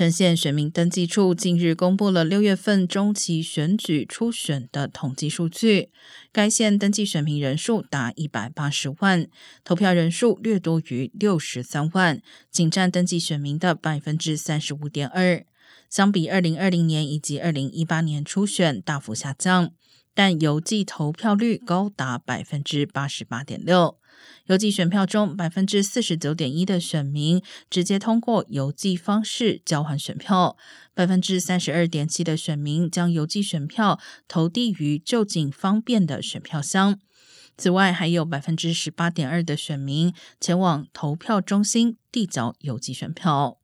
陈县选民登记处近日公布了六月份中期选举初选的统计数据，该县登记选民人数达一百八十万，投票人数略多于六十三万，仅占登记选民的百分之三十五点二，相比二零二零年以及二零一八年初选大幅下降，但邮寄投票率高达百分之八十八点六。邮寄选票中，百分之四十九点一的选民直接通过邮寄方式交换选票，百分之三十二点七的选民将邮寄选票投递于就近方便的选票箱。此外，还有百分之十八点二的选民前往投票中心递交邮寄选票。